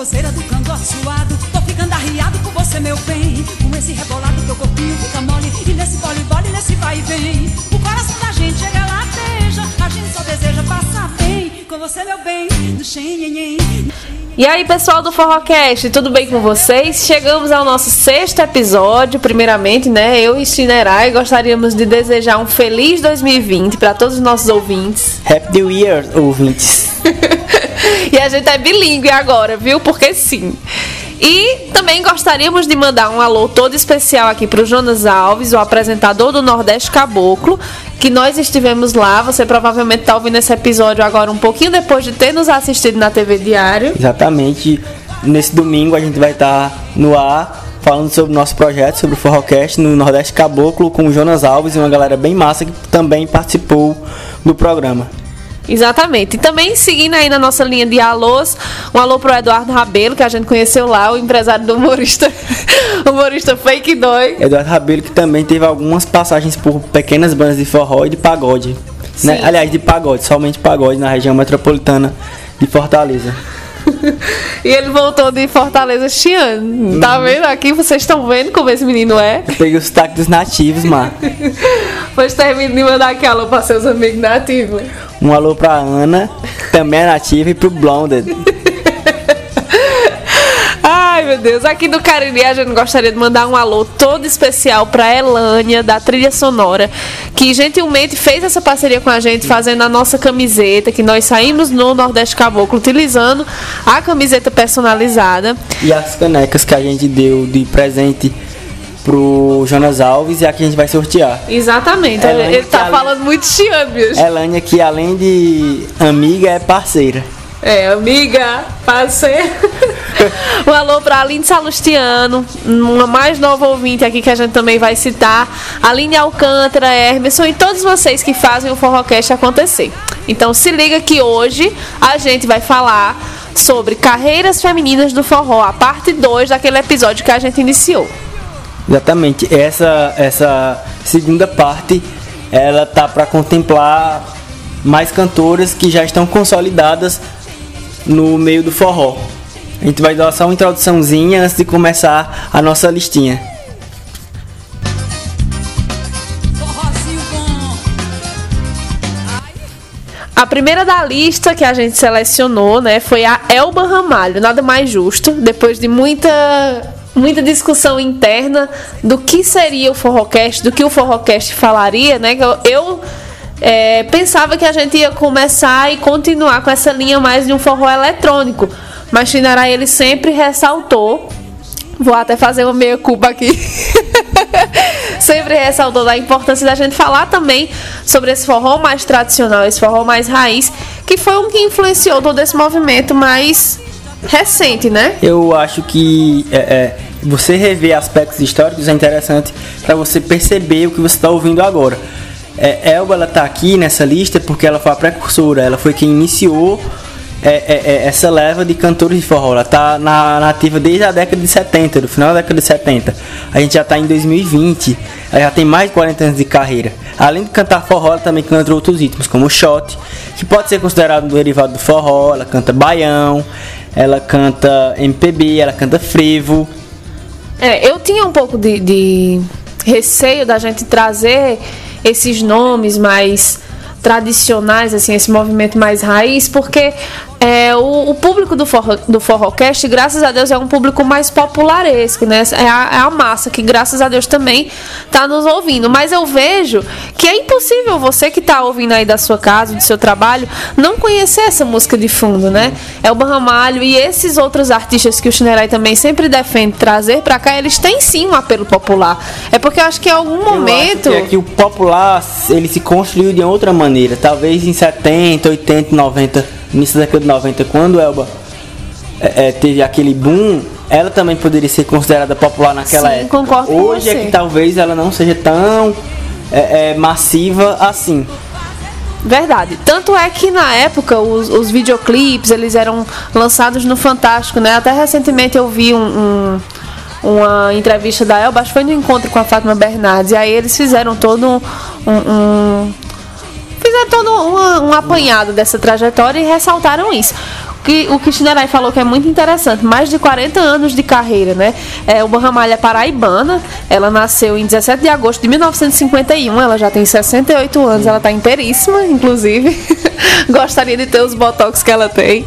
Forrozeira do cangote suado Tô ficando arriado com você, meu bem Com esse rebolado teu corpinho fica mole E nesse vole-vole, nesse vai e vem O coração da gente chega lá, beija A gente só deseja passar bem Com você, meu bem, no xenhenhen e aí, pessoal do Forrocast, tudo bem com vocês? Chegamos ao nosso sexto episódio. Primeiramente, né, eu e Chinerai gostaríamos de desejar um feliz 2020 para todos os nossos ouvintes. Happy New Year, ouvintes. e a gente é bilíngue agora, viu? Porque sim. E também gostaríamos de mandar um alô todo especial aqui para o Jonas Alves, o apresentador do Nordeste Caboclo, que nós estivemos lá. Você provavelmente está ouvindo esse episódio agora um pouquinho depois de ter nos assistido na TV Diário. Exatamente. Nesse domingo a gente vai estar tá no ar falando sobre o nosso projeto, sobre o Forrocast no Nordeste Caboclo com o Jonas Alves e uma galera bem massa que também participou do programa. Exatamente. E também seguindo aí na nossa linha de alôs, um alô pro Eduardo Rabelo, que a gente conheceu lá, o empresário do humorista, humorista Fake Dói. Eduardo Rabelo, que também teve algumas passagens por pequenas bandas de forró e de pagode. Né? Aliás, de pagode, somente pagode na região metropolitana de Fortaleza. e ele voltou de Fortaleza ano. Tá uhum. vendo aqui? Vocês estão vendo como esse menino é? Eu peguei o sotaque dos nativos, mano. pois termine de mandar aqui alô para seus amigos nativos. Um alô pra Ana, também é nativa, e pro Blonded. Meu Deus. Aqui do Cariri a gente gostaria de mandar um alô todo especial pra Elânia, da trilha sonora, que gentilmente fez essa parceria com a gente, fazendo a nossa camiseta, que nós saímos no Nordeste Caboclo utilizando a camiseta personalizada. E as canecas que a gente deu de presente pro Jonas Alves e aqui a gente vai sortear. Exatamente, Elânia, ele tá falando muito chiando, Elânia que além de amiga é parceira. É, amiga, parceira. um alô para Aline Salustiano, uma mais nova ouvinte aqui que a gente também vai citar. Aline Alcântara, Hermeson e todos vocês que fazem o Forrocast acontecer. Então se liga que hoje a gente vai falar sobre carreiras femininas do forró, a parte 2 daquele episódio que a gente iniciou. Exatamente. Essa essa segunda parte ela tá para contemplar mais cantoras que já estão consolidadas no meio do forró. A gente vai dar só uma introduçãozinha antes de começar a nossa listinha. A primeira da lista que a gente selecionou, né, foi a Elba Ramalho, nada mais justo, depois de muita muita discussão interna do que seria o Forrocast, do que o Forrocast falaria, né? Eu, eu é, pensava que a gente ia começar e continuar com essa linha mais de um forró eletrônico. Mas Chinará ele sempre ressaltou. Vou até fazer uma meia culpa aqui. sempre ressaltou da importância da gente falar também sobre esse forró mais tradicional, esse forró mais raiz, que foi um que influenciou todo esse movimento mais recente, né? Eu acho que é, é, você rever aspectos históricos é interessante para você perceber o que você está ouvindo agora. É, Elba ela tá aqui nessa lista porque ela foi a precursora, ela foi quem iniciou é, é, é, essa leva de cantores de forró. Ela tá na, nativa desde a década de 70, do final da década de 70. A gente já tá em 2020, ela já tem mais de 40 anos de carreira. Além de cantar forró, ela também canta outros ritmos, como shot, que pode ser considerado um derivado do forró. Ela canta baião, ela canta MPB, ela canta frevo. É, eu tinha um pouco de, de receio da gente trazer esses nomes mais tradicionais, assim, esse movimento mais raiz, porque é, o, o, público do, forro, do Forrocast, graças a Deus, é um público mais popularesco, né? É a, é a massa que, graças a Deus, também está nos ouvindo. Mas eu vejo que é impossível você que está ouvindo aí da sua casa, do seu trabalho, não conhecer essa música de fundo, né? É o Barramalho e esses outros artistas que o Chinerai também sempre defende trazer para cá, eles têm sim um apelo popular. É porque eu acho que em algum momento. é que o popular ele se construiu de outra maneira. Talvez em 70, 80, 90 início da década de 90, quando Elba é, é, teve aquele boom, ela também poderia ser considerada popular naquela Sim, época. Concordo Hoje é que talvez ela não seja tão é, é, massiva assim. Verdade. Tanto é que na época os, os videoclipes eles eram lançados no Fantástico, né? Até recentemente eu vi um, um uma entrevista da Elba, acho que foi no encontro com a Fátima Bernardes, e aí eles fizeram todo um, um todo um, um apanhado dessa trajetória e ressaltaram isso. que o que Shinerai falou que é muito interessante, mais de 40 anos de carreira, né? É, o Ramalho é paraibana, ela nasceu em 17 de agosto de 1951, ela já tem 68 anos, ela tá inteiríssima, inclusive. Gostaria de ter os botox que ela tem.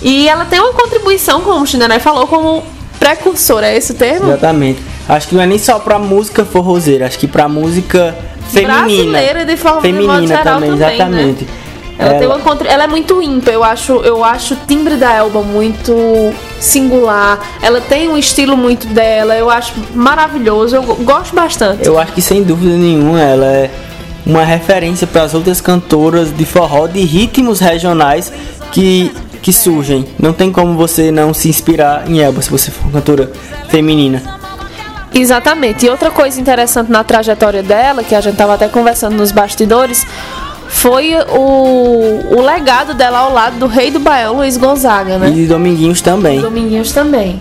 E ela tem uma contribuição, como o Shinerai falou, como precursora, é esse o termo? Exatamente. Acho que não é nem só pra música forrozeira, acho que pra música feminina. Brasileira de forma de feminina geral também, também, né? exatamente. Ela, tem Ela- uma contra... ela é muito ímpar, eu acho, eu acho o timbre da Elba muito singular. Ela tem um estilo muito dela, eu acho maravilhoso, eu go- gosto bastante. Eu acho que sem dúvida nenhuma ela é uma referência para as outras cantoras de forró de ritmos regionais que, que surgem. Não tem como você não se inspirar em Elba se você for uma cantora feminina. Exatamente. E outra coisa interessante na trajetória dela, que a gente tava até conversando nos bastidores, foi o, o legado dela ao lado do rei do Baião, Luiz Gonzaga, né? E de Dominguinhos também. Dominguinhos também.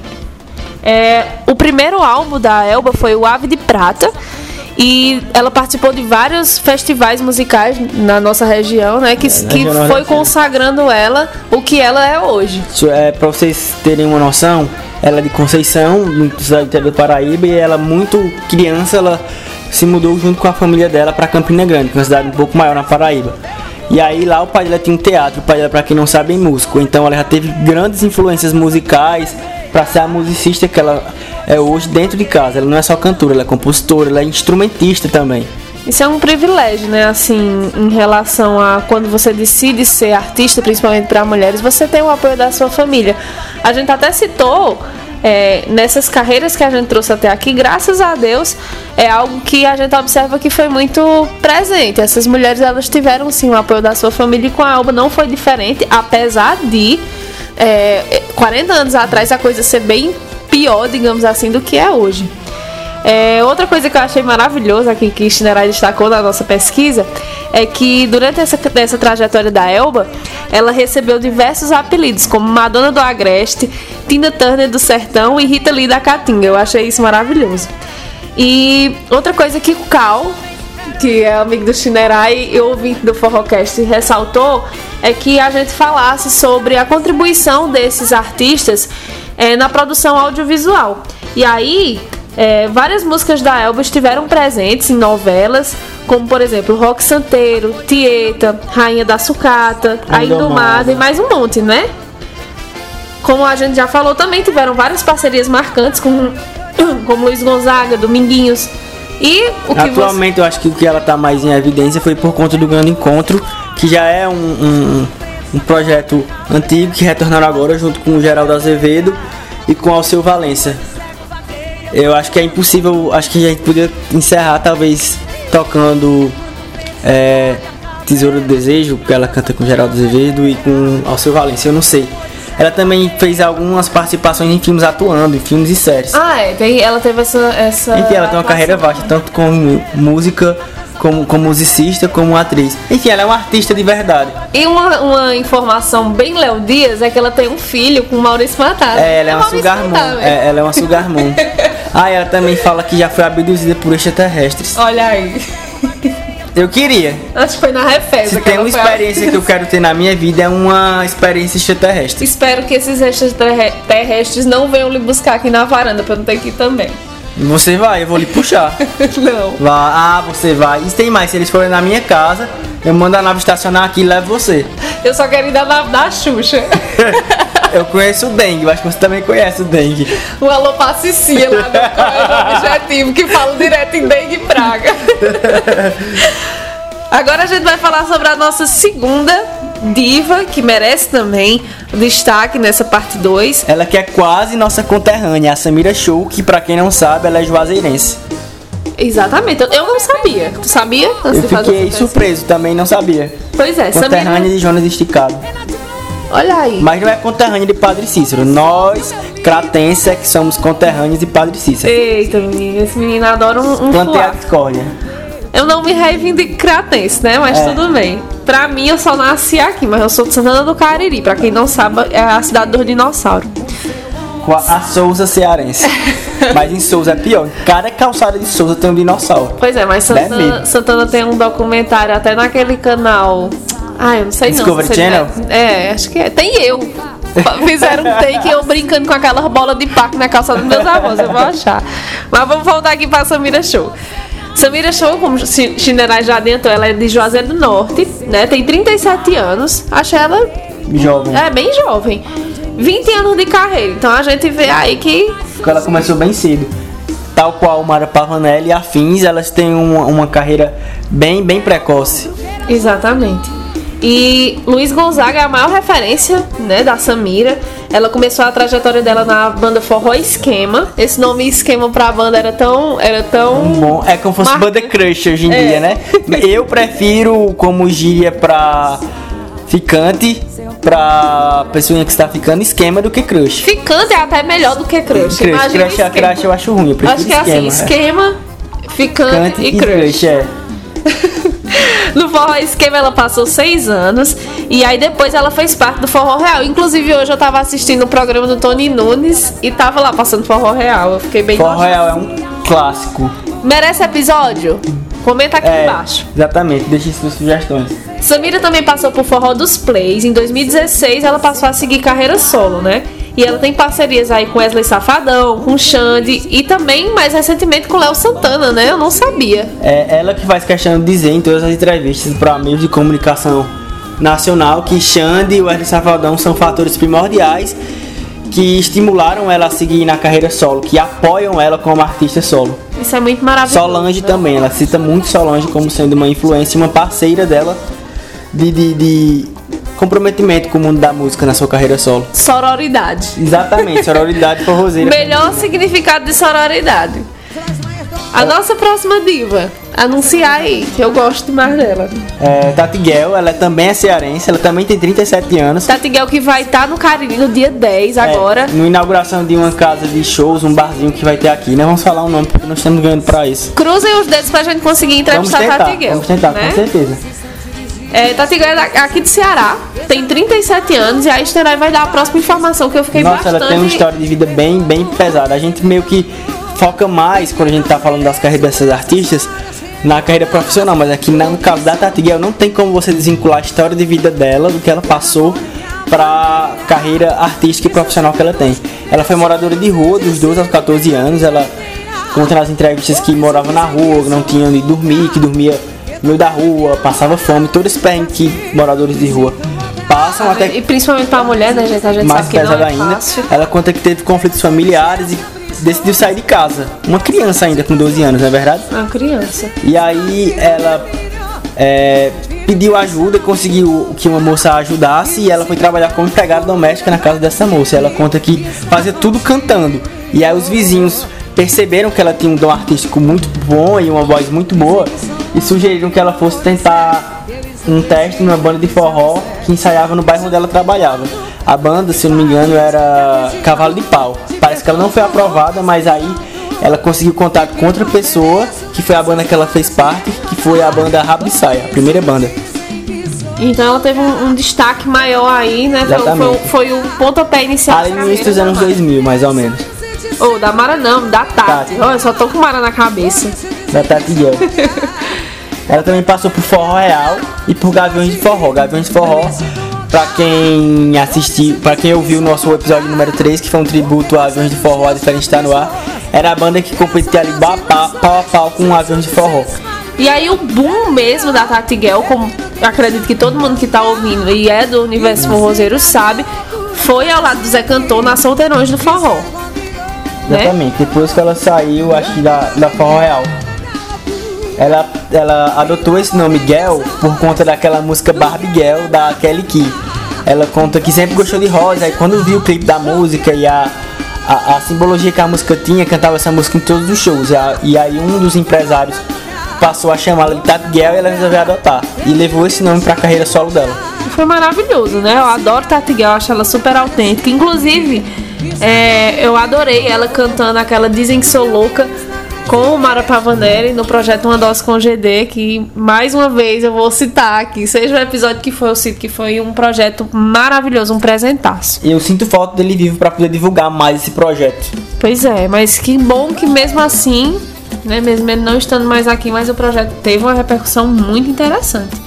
É, o primeiro álbum da Elba foi o Ave de Prata. E ela participou de vários festivais musicais na nossa região, né? Que, na que foi consagrando ela o que ela é hoje. É para vocês terem uma noção, ela é de Conceição, no cidade interior do Paraíba, e ela muito criança, ela se mudou junto com a família dela para Campina Grande, que é uma cidade um pouco maior na Paraíba. E aí lá o pai dela tinha um teatro, o pai dela, para quem não sabe, é músico. Então ela já teve grandes influências musicais para ser a musicista que ela é hoje dentro de casa. Ela não é só cantora, ela é compositora, ela é instrumentista também. Isso é um privilégio, né? Assim, em relação a quando você decide ser artista, principalmente para mulheres, você tem o apoio da sua família. A gente até citou é, nessas carreiras que a gente trouxe até aqui, graças a Deus, é algo que a gente observa que foi muito presente. Essas mulheres elas tiveram sim o apoio da sua família e com a Alba não foi diferente, apesar de é, 40 anos atrás a coisa ser bem pior, digamos assim, do que é hoje. É, outra coisa que eu achei maravilhosa aqui que Shinerai destacou na nossa pesquisa é que durante essa, essa trajetória da Elba, ela recebeu diversos apelidos, como Madonna do Agreste, Tina Turner do Sertão e Rita Lee da Caatinga. Eu achei isso maravilhoso. E outra coisa que o Cal, que é amigo do Shinerai e ouvinte do Forrocast, ressaltou é que a gente falasse sobre a contribuição desses artistas é, na produção audiovisual. E aí, é, várias músicas da Elba estiveram presentes em novelas, como por exemplo Rock Santeiro, Tieta, Rainha da Sucata, A Indomada. E mais um monte, né? Como a gente já falou, também tiveram várias parcerias marcantes com, como Luiz Gonzaga, Dominguinhos. E o que você... Atualmente eu acho que o que ela tá mais em evidência foi por conta do Grande Encontro, que já é um, um, um projeto antigo que retornaram agora junto com o Geraldo Azevedo e com o Alceu Valença. Eu acho que é impossível, acho que a gente podia encerrar talvez tocando é, Tesouro do Desejo, que ela canta com Geraldo Azevedo e com Alceu Valença, eu não sei. Ela também fez algumas participações em filmes atuando, em filmes e séries. Ah, é, tem, ela teve essa. essa Enfim, ela tem uma carreira vasta, tanto como música, como, como musicista, como atriz. Enfim, ela é uma artista de verdade. E uma, uma informação bem Léo Dias é que ela tem um filho com Maurício Matar. É, ela é uma Maurício sugar. É, ela é uma sugar. ah, ela também fala que já foi abduzida por extraterrestres. Olha aí. Eu queria. Acho que foi na Refesa. Se tem uma experiência que eu quero ter na minha vida, é uma experiência extraterrestre. Espero que esses extraterrestres não venham lhe buscar aqui na varanda pra eu não ter que ir também. Você vai, eu vou lhe puxar. não. Vá, ah, você vai. E tem mais, se eles forem na minha casa, eu mando a nave estacionar aqui e levo você. Eu só quero ir da nave da Xuxa. Eu conheço o dengue, eu acho que você também conhece o dengue. O Alô Pacicia lá do Correio Objetivo, que fala direto em dengue e praga. Agora a gente vai falar sobre a nossa segunda diva, que merece também destaque nessa parte 2. Ela que é quase nossa conterrânea, a Samira Show, que pra quem não sabe, ela é juazeirense. Exatamente, eu- não sabia. Tu sabia? Eu fiquei surpreso, também não sabia. Pois é, Conterrânea Samira. de Jonas Esticado. Olha aí. Mas não é conterrânea de Padre Cícero. Nós, cratenses, é que somos conterrâneos de Padre Cícero. Eita, menino, esse menino adora um, um Plantei a discórdia. Eu não me reivindico cratense, né? Mas É. tudo bem. Pra mim, eu só nasci aqui, mas eu sou de Santana do Cariri. Pra quem não sabe, é a cidade dos dinossauros. Com a, Souza cearense. Mas em Souza é pior. Cada calçada de Souza tem um dinossauro. Pois é, mas Deve. Santana, Santana tem um documentário até naquele canal. Ah, eu não sei Discovery não. ele Channel? É, é, acho que é. Tem eu. fizeram um take eu brincando com aquelas bolas de parque na calça dos meus avós, eu vou achar. Mas vamos voltar aqui pra Samira Show. Samira Show, como Chinerai já adiantou, ela é de Juazeiro do Norte, né? Tem 37 anos. Achei ela. Jovem. É, bem jovem. 20 anos de carreira. Então a gente vê aí que. Ela começou bem cedo. Tal qual Mara Pavanelli e afins, elas têm uma, uma carreira bem, bem precoce. Exatamente. E Luiz Gonzaga é a maior referência, né, da Samira. Ela começou a trajetória dela na banda Forró Esquema. Esse nome Esquema pra banda era tão, era tão Bom, é como se fosse banda crush hoje em É. dia, né? Eu prefiro como gíria pra ficante, pra pessoa que está ficando esquema do que crush. ficante é até melhor do que crush. Crush, Imagina crush, esquema. crush eu acho ruim, eu Acho que é assim, esquema. esquema, ficante Ficante e crush. é. No Forró Esquema ela passou seis anos e aí depois ela fez parte do Forró Real. Inclusive hoje eu tava assistindo o programa do Tony Nunes e tava lá passando Forró Real. Eu fiquei bem Forró. Real é um clássico. Merece episódio? Comenta aqui É, embaixo. exatamente, deixe suas sugestões. Samira também passou por Forró dos Plays. Em 2016 ela passou a seguir carreira solo, né? E ela tem parcerias aí com Wesley Safadão, com Xande e também mais recentemente com Léo Santana, né? Eu não sabia. É ela que faz questão de dizer em todas as entrevistas para meios de comunicação nacional que Xande e Wesley Safadão são fatores primordiais que estimularam ela a seguir na carreira solo, que apoiam ela como artista solo. Isso é muito maravilhoso. Solange né? também, ela cita muito Solange como sendo uma influência, uma parceira dela de, de, de comprometimento com o mundo da música na sua carreira solo. Sororidade. Exatamente, sororidade forrozeira. Melhor significado de sororidade. A nossa próxima diva. Anunciar aí, que eu gosto demais dela. É, Tati Guel, ela também é cearense, ela também tem 37 anos. Tati Guel que vai estar no Cariri no dia 10 agora. É, na inauguração de uma casa de shows, um barzinho que vai ter aqui. Não vamos falar o nome porque nós estamos ganhando pra isso. Cruzem os dedos pra gente conseguir Vamos entrevistar tentar, Tati Guel. vamos tentar, né? com certeza. É, é aqui de Ceará, tem 37 anos e a Esterai vai dar a próxima informação que eu fiquei Nossa, bastante... ela tem uma história de vida bem, bem pesada. A gente meio que foca mais quando a gente tá falando das carreiras dessas artistas na carreira profissional, mas aqui no caso da Tati não tem como você desvincular a história de vida dela do que ela passou pra carreira artística e profissional que ela tem. Ela foi moradora de rua dos 12 aos 14 anos, ela conta nas entrevistas que morava na rua, não tinha onde dormir, que dormia no meio da rua, passava fome, todo esse perrengue que moradores de rua passam até E principalmente pra mulher, né, gente? A gente mais sabe que não pesada é ainda. fácil. Ela conta que teve conflitos familiares e decidiu sair de casa. Uma criança ainda com 12 anos, não é verdade? Uma criança. E aí ela é, pediu ajuda, conseguiu que uma moça a ajudasse e ela foi trabalhar como empregada doméstica na casa dessa moça. Ela conta que fazia tudo cantando. E aí os vizinhos perceberam que ela tinha um dom artístico muito bom e uma voz muito boa e sugeriram que ela fosse tentar um teste numa banda de forró que ensaiava no bairro onde ela trabalhava. A banda, se não me engano, era Cavalo de Pau. Parece que ela não foi aprovada, mas aí ela conseguiu contato com outra pessoa, que foi a banda que ela fez parte, que foi a banda Rabo de Saia, a primeira banda. Então ela teve um, um destaque maior aí, né? Foi, Exatamente. foi, foi o pontapé inicial. Ali no início dos anos da Mara. 2000, mais ou menos. Ô, da Mara não, da Tati. Tati. Olha, só tô com Mara na cabeça. Da Tati Guel. Ela também passou por Forró Real e por Gaviões de Forró. Gaviões de Forró, pra quem assistiu, pra quem ouviu o nosso episódio número 3, que foi um tributo a Aviões de Forró, a diferente está no ar, era a banda que competia ali pau a pau, com Aviões de Forró. E aí o boom mesmo da Tati como acredito que todo mundo que tá ouvindo e é do universo forrozeiro sabe, foi ao lado do Zé Cantor na Solteirões do Forró. Né? Exatamente, depois que ela saiu, acho que da, da Forró Real. Ela, ela adotou esse nome Gel por conta daquela música Barbie Gel da Kelly Key. Ela conta que sempre gostou de rosa, e quando viu o clipe da música e a, a, a simbologia que a música tinha, cantava essa música em todos os shows. E, a- e aí um dos empresários passou a chamá-la de Tati Gel e ela resolveu adotar. E levou esse nome pra carreira solo dela. Foi maravilhoso, né? Eu adoro Tati Guel, acho ela super autêntica. Inclusive, é, eu adorei ela cantando aquela Dizem que Sou Louca com o Mara Pavanelli no projeto Uma Dose com GD, que mais uma vez eu vou citar aqui, seja o episódio que foi, eu cito que foi um projeto maravilhoso, um presentaço. E eu sinto falta dele vivo pra poder divulgar mais esse projeto. Pois é, mas que bom que mesmo assim, né, mesmo ele não estando mais aqui, mas o projeto teve uma repercussão muito interessante.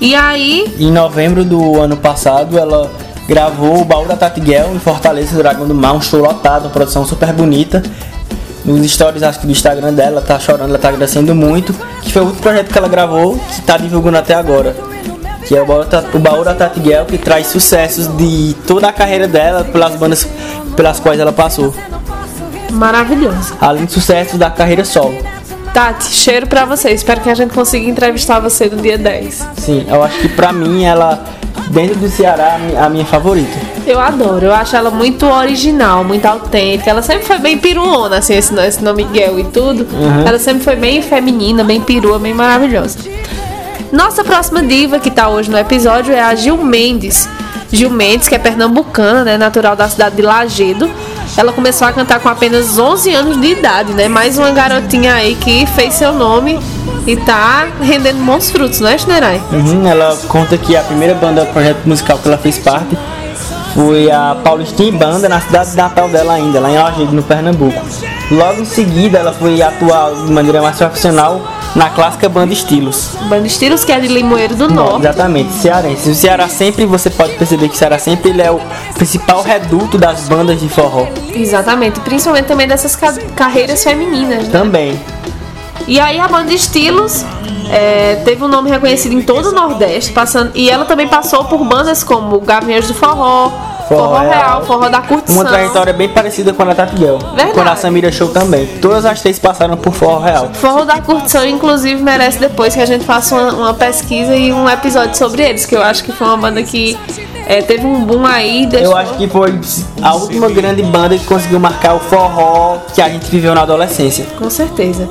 E aí, Em novembro do ano passado, ela gravou o baú da Tatiguel em Fortaleza, Dragão do Mar, um show lotado, uma produção super bonita. Nos stories acho que do Instagram dela, tá chorando, ela tá agradecendo muito. Que foi outro projeto que ela gravou, que tá divulgando até agora. Que é o baú, o baú da Tatiguel, que traz sucessos de toda a carreira dela, pelas bandas pelas quais ela passou. Maravilhoso. Além de sucessos da carreira solo. Tati, cheiro pra você. Espero que a gente consiga entrevistar você no dia 10. Sim, eu acho que pra mim ela, dentro do Ceará, a minha favorita. Eu adoro, eu acho ela muito original, muito autêntica. Ela sempre foi bem piruona, assim, esse, esse nome Miguel e tudo. Uhum. Ela sempre foi bem feminina, bem perua, bem maravilhosa. Nossa próxima diva que tá hoje no episódio é a Gil Mendes. Gil Mendes, que é pernambucana, né, natural da cidade de Lagedo. Ela começou a cantar com apenas 11 anos de idade, né? Mais uma garotinha aí que fez seu nome e tá rendendo bons frutos, não é, Schnerai? Uhum, ela conta que a primeira banda, projeto musical que ela fez parte foi a Paulistinha Banda, na cidade natal dela ainda, lá em Lajeado, no Pernambuco. Logo em seguida, ela foi atuar de maneira mais profissional na clássica Banda Estilos. Banda Estilos, que é de Limoeiro do Norte. Exatamente, cearense. O Ceará sempre, você pode perceber que o Ceará sempre ele é o principal reduto das bandas de forró. Exatamente, principalmente também dessas ca carreiras femininas. Né? Também. E aí a Banda Estilos é, teve um nome reconhecido em todo o Nordeste, passando, e ela também passou por bandas como Gaviões do Forró, Forró, forró real, Forró da Curtição. Uma trajetória bem parecida com a da Tati Guel. Verdade. Com a Samira Show também. Todas as três passaram por Forró Real. Forró da Curtição, inclusive, merece depois que a gente faça uma, uma pesquisa e um episódio sobre eles, que eu acho que foi uma banda que é, teve um boom aí. Deixou... Eu acho que foi a última grande banda que conseguiu marcar o forró que a gente viveu na adolescência. Com certeza.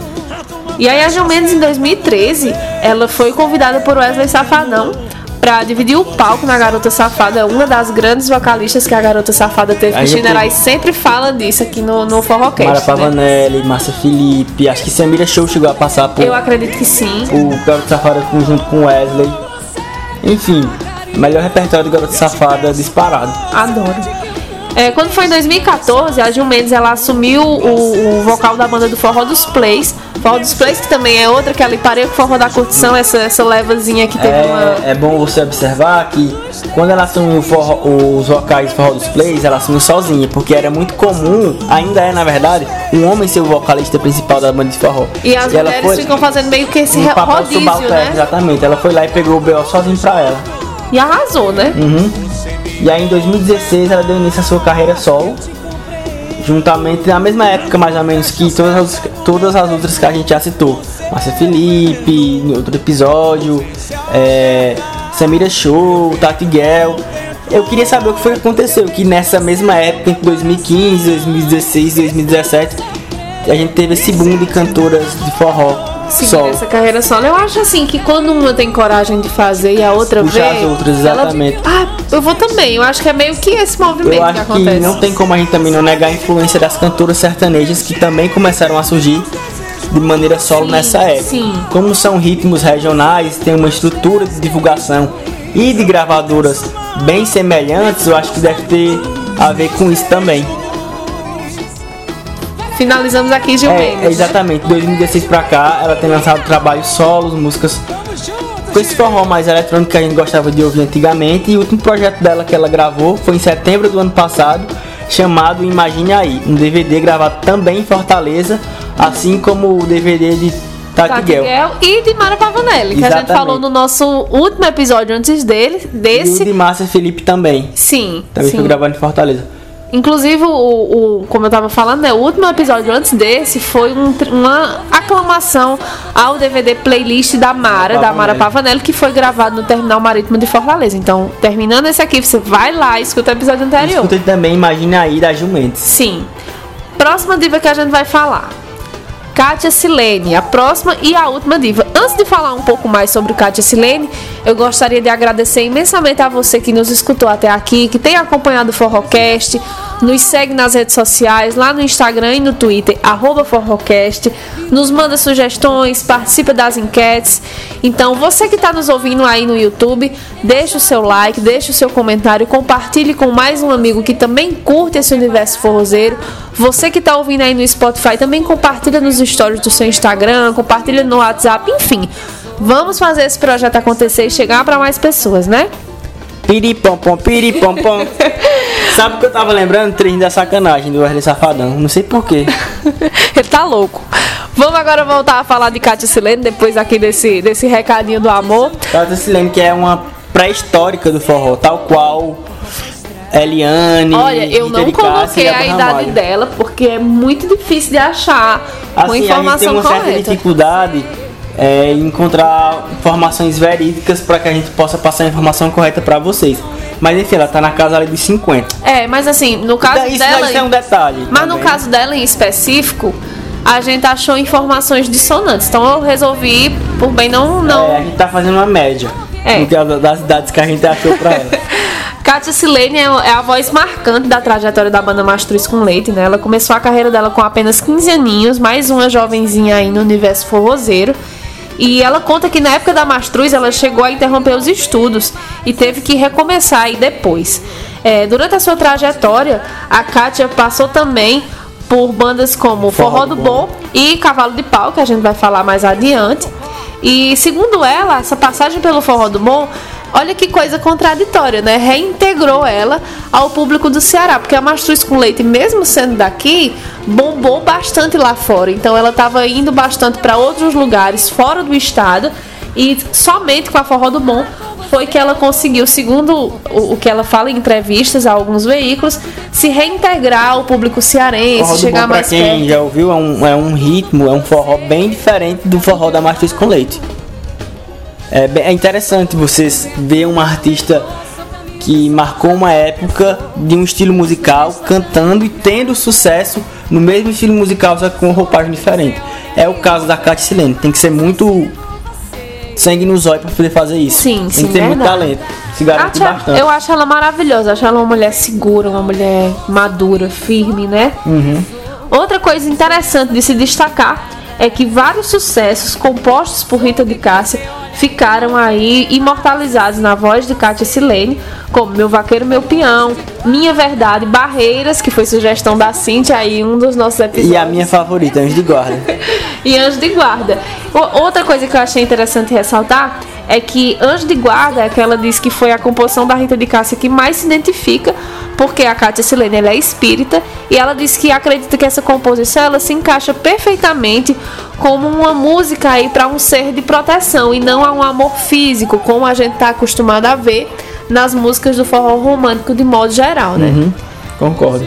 E aí a Gil Mendes em 2013, ela foi convidada por Wesley Safadão para dividir o palco na Garota Safada, uma das grandes vocalistas que a Garota Safada teve. O Chinerai sempre fala disso aqui no, no Forrocast. Mara né? Pavanelli, né? Márcia Felipe, acho que Samira Show chegou a passar por. Eu acredito que sim. O Garota Safada junto com Wesley. Enfim, melhor repertório do Garota Safada disparado. Adoro. É, quando foi em 2014, a Gil Mendes ela assumiu o, o vocal da banda do Forró dos Plays Forró dos Plays, que também é outra, que ela parei com o Forró da Curtição, essa, essa levazinha que teve é, uma... É bom você observar que quando ela assumiu forró, os vocais do Forró dos Plays, ela assumiu sozinha, porque era muito comum, ainda é na verdade, um homem ser o vocalista principal da banda de forró. E as e mulheres foi, ficam fazendo meio que esse um rodízio, né? Exatamente, ela foi lá e pegou o B.O. sozinho pra ela. E arrasou, né? Uhum. E aí em 2016 ela deu início à sua carreira solo juntamente na mesma época mais ou menos que todas as, todas as outras que a gente já citou. Márcia Felipe, no outro episódio, é, Samira Show, Tati Guel. Eu queria saber o que foi que aconteceu, que nessa mesma época, em 2015, 2016, 2017, a gente teve esse boom de cantoras de forró seguir essa carreira solo. Eu acho assim que quando uma tem coragem de fazer e a outra Puxa vê, as outras, exatamente. Ela, ah, eu vou também. Eu acho que é meio que esse movimento eu acho que acontece. Que não tem como a gente também não negar a influência das cantoras sertanejas que também começaram a surgir de maneira solo sim, nessa época. Sim. Como são ritmos regionais, tem uma estrutura de divulgação e de gravadoras bem semelhantes, eu acho que deve ter a ver com isso também. Finalizamos aqui Gil é, Mendes. Exatamente, 2016 pra cá, ela tem lançado trabalhos solos, músicas com esse forró mais eletrônico que a gente gostava de ouvir antigamente. E o último projeto dela que ela gravou foi em setembro do ano passado, chamado Imagine Aí, um DVD gravado também em Fortaleza, assim como o DVD de Tatiguel. e de Mara Pavanelli, que Exatamente. a gente falou no nosso último episódio antes dele, desse. E o de Márcia Felipe também. Sim. Também sim. foi gravado em Fortaleza. Inclusive, o, o, como eu tava falando, né, o último episódio antes desse foi um, uma aclamação ao DVD playlist da Mara, da Mara Pavanelli, que foi gravado no Terminal Marítimo de Fortaleza. Então, terminando esse aqui, você vai lá e escuta o episódio anterior. Escuta também, imagina aí da Jumentes. Sim. Próxima diva que a gente vai falar. Kátia Silene, a próxima e a última diva. Antes de falar um pouco mais sobre Kátia Silene, eu gostaria de agradecer imensamente a você que nos escutou até aqui, que tem acompanhado o Forrocast, nos segue nas redes sociais, lá no Instagram e no Twitter, arroba Forrocast, nos manda sugestões, participa das enquetes. Então, você que está nos ouvindo aí no YouTube, deixa o seu like, deixa o seu comentário, compartilhe com mais um amigo que também curte esse universo forrozeiro. Você que está ouvindo aí no Spotify, também compartilha nos stories do seu Instagram, compartilha no WhatsApp, enfim. Vamos fazer esse projeto acontecer e chegar para mais pessoas, né? Piripompom, piripompom. Sabe o que eu tava lembrando? Treino da sacanagem do Wesley Safadão. Não sei porquê. Ele tá louco. Vamos agora voltar a falar de Kátia Silene, depois aqui desse, desse recadinho do amor. Kátia Silene, que é uma pré-histórica do forró, tal qual Eliane. Olha, eu Rita não coloquei a idade Ramalho. dela, porque é muito difícil de achar uma Assim, a gente tem informação uma certa correta. dificuldade é, em encontrar informações verídicas para que a gente possa passar a informação correta para vocês. Mas enfim, ela tá na casa ali dos 50. É, mas assim, no caso isso, dela. isso é um detalhe. Mas no também. caso dela em específico, a gente achou informações dissonantes. Então eu resolvi, por bem não. não... É, a gente tá fazendo uma média É. no das idades que a gente achou pra ela. Kátia Silene é é a voz marcante da trajetória da banda Mastruz com Leite, né? Ela começou a carreira dela com apenas 15 aninhos, mais uma jovenzinha aí no universo forrozeiro. E ela conta que na época da Mastruz ela chegou a interromper os estudos e teve que recomeçar aí depois. É, durante a sua trajetória, a Kátia passou também por bandas como Forró, do Bom e Cavalo de Pau, que a gente vai falar mais adiante. E segundo ela, essa passagem pelo Forró do Bom, olha que coisa contraditória, né? Reintegrou ela ao público do Ceará, porque a Mastruz com Leite, mesmo sendo daqui, bombou bastante lá fora. Então ela estava indo bastante para outros lugares fora do estado e somente com a Forró do Bom foi que ela conseguiu, segundo o, que ela fala em entrevistas a alguns veículos, se reintegrar ao público cearense, Forró chegar bom, pra mais quem perto. já ouviu, é um, é um ritmo, é um forró bem diferente do forró da Matriz com Leite. É, é interessante vocês ver uma artista que marcou uma época de um estilo musical, cantando e tendo sucesso no mesmo estilo musical, só que com roupagem diferente. É o caso da Kátia Silene. Tem que ser muito sangue nos olhos para poder fazer isso. Sim, Tem sim, que ter muito verdade. talento. Se garante bastante. eu acho ela maravilhosa, acho ela uma mulher segura, uma mulher madura, firme, né? Uhum. Outra coisa interessante de se destacar é que vários sucessos compostos por Rita de Cássia ficaram aí imortalizados na voz de Kátia Silene, como Meu Vaqueiro, Meu Peão, Minha Verdade, Barreiras, que foi sugestão da Cintia aí, um dos nossos episódios. E a minha favorita, Anjo de Guarda. e Anjo de Guarda. Outra coisa que eu achei interessante ressaltar é que Anjo de Guarda é que ela diz que foi a composição da Rita de Cássia que mais se identifica, porque a Kátia Silene ela é espírita e ela diz que acredita que essa composição ela se encaixa perfeitamente como uma música aí para um ser de proteção e não a um amor físico, como a gente está acostumado a ver nas músicas do forró romântico de modo geral, né? Uhum, concordo.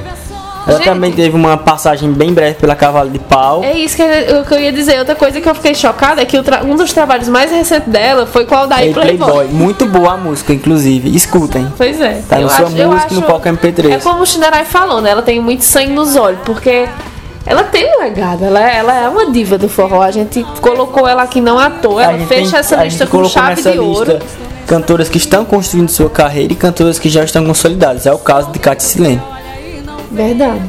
Ela Gente. também teve uma passagem bem breve pela Cavalo de Pau. É isso que eu, que eu ia dizer. Outra coisa que eu fiquei chocada é que um dos trabalhos mais recentes dela foi com o Aldair Ei, Playboy. Playboy. Muito boa a música, inclusive. Escutem. Pois é. Tá no sua acho- música no palco MP3. É como o Shinerai falou, né? Ela tem muito sangue nos olhos, porque ela tem um legado. Ela, é- ela é uma diva do forró. A gente colocou ela aqui não à toa. A Ela fecha tem- essa a lista com chave de ouro. Cantoras que estão construindo sua carreira e cantoras que já estão consolidadas. É o caso de Kátia Silene. Verdade.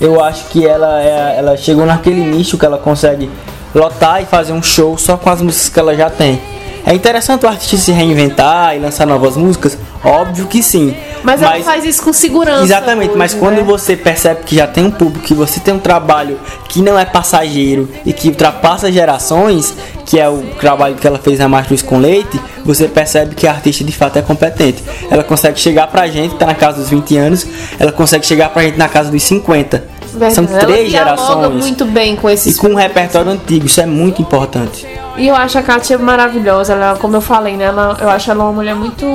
Eu acho que ela, é, ela chegou naquele nicho que ela consegue lotar e fazer um show só com as músicas que ela já tem. É interessante o artista se reinventar e lançar novas músicas? Óbvio que sim. Mas, ela faz isso com segurança. Exatamente, hoje, mas quando né? você percebe que já tem um público, que você tem um trabalho que não é passageiro e que ultrapassa gerações, que é o trabalho que ela fez na Mastruz com Leite, você percebe que a artista de fato é competente. Ela consegue chegar pra gente, que tá na casa dos 20 anos, ela consegue chegar pra gente na casa dos 50. Verdade. São três ela gerações. muito bem com E esses com um repertório antigo, isso é muito importante. E eu acho a Kátia maravilhosa, ela, como eu falei, né? Ela, eu acho ela uma mulher muito,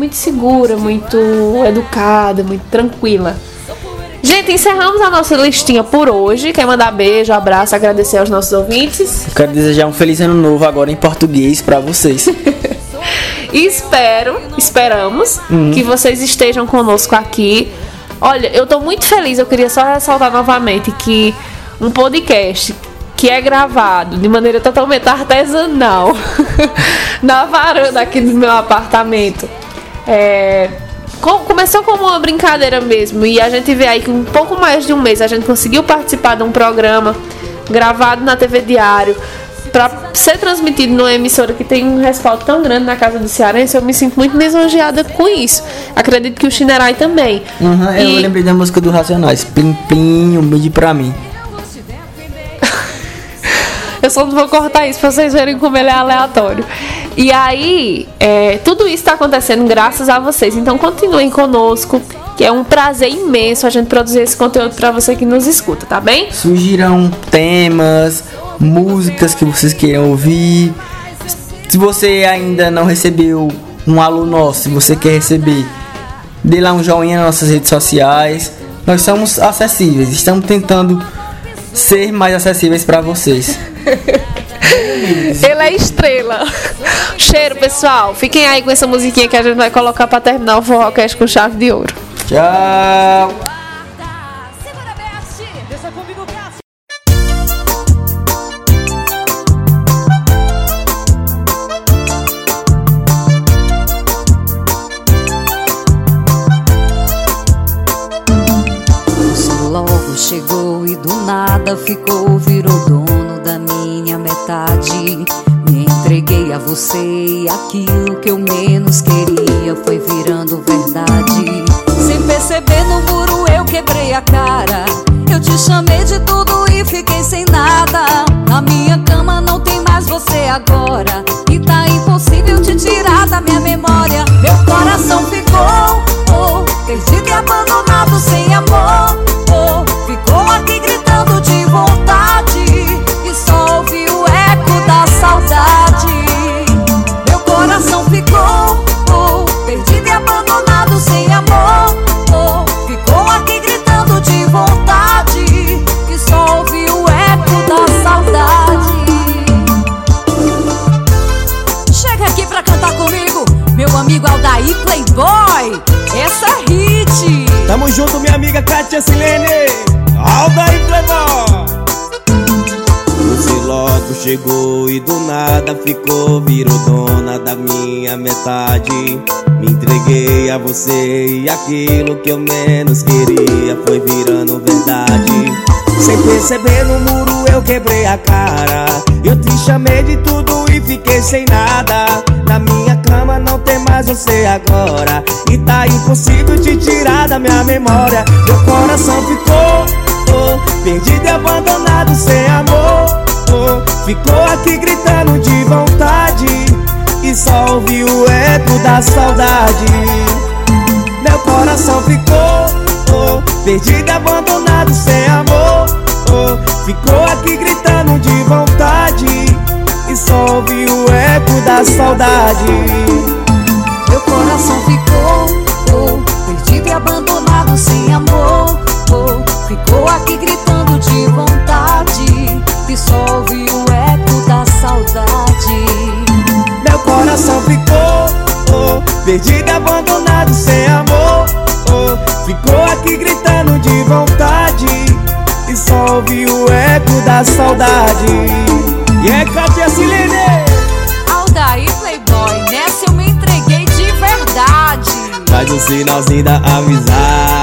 muito segura, muito educada, muito tranquila. Gente, encerramos a nossa listinha por hoje. Quer mandar beijo, abraço, agradecer aos nossos ouvintes. Eu quero desejar um feliz ano novo agora em português pra vocês. E espero, esperamos Uhum. que vocês estejam conosco aqui. Olha, eu tô muito feliz. Eu queria só ressaltar novamente que um podcast que é gravado de maneira totalmente artesanal na varanda aqui do meu apartamento. É, co- começou como uma brincadeira mesmo e a gente vê aí que em um pouco mais de um mês a gente conseguiu participar de um programa gravado na TV Diário para ser transmitido numa emissora que tem um respaldo tão grande na casa do Cearense, eu me sinto muito lisonjeada com isso. Acredito que o Chinerai também. Uhum, E- Eu lembrei da música do Racionais. Plim Plim, um beijo pra mim. Eu só não vou cortar isso pra vocês verem como ele é aleatório. E aí, é, tudo isso está acontecendo graças a vocês. Então continuem conosco, que é um prazer imenso a gente produzir esse conteúdo para você que nos escuta, tá bem? Sugiram temas, músicas que vocês queiram ouvir. Se você ainda não recebeu um alô nosso, se você quer receber, dê lá um joinha nas nossas redes sociais. Nós somos acessíveis, estamos tentando ser mais acessíveis para vocês. Ele é estrela. Cheiro, pessoal. Fiquem aí com essa musiquinha que a gente vai colocar para terminar o Forrocast com chave de ouro. Tchau! Logo chegou e do nada ficou, virou dono a você e aquilo que eu menos queria foi virando verdade. Sem perceber no muro eu quebrei a cara. Eu te chamei de tudo e fiquei sem nada. Na minha cama não tem mais você agora. Ficou, virou dona da minha metade. Me entreguei a você e aquilo que eu menos queria foi virando verdade. Sem perceber no muro eu quebrei a cara. Eu te chamei de tudo e fiquei sem nada. Na minha cama não tem mais você agora. E tá impossível te tirar da minha memória. Meu coração ficou oh, perdido e abandonado sem amor. Ficou aqui gritando de vontade. E só ouvi o eco da saudade. Meu coração ficou oh, perdido abandonado sem amor. Oh, ficou aqui gritando de vontade. E só ouvi o eco da saudade. Meu coração ficou oh, perdido e abandonado sem amor. Oh, ficou aqui gritando de vontade. Coração ficou oh, perdido e abandonado sem amor. Oh, ficou aqui gritando de vontade. E só ouvi o eco da saudade. E é Katia Silene. Aldair Playboy, nessa eu me entreguei de verdade. Faz o sinalzinho da amizade.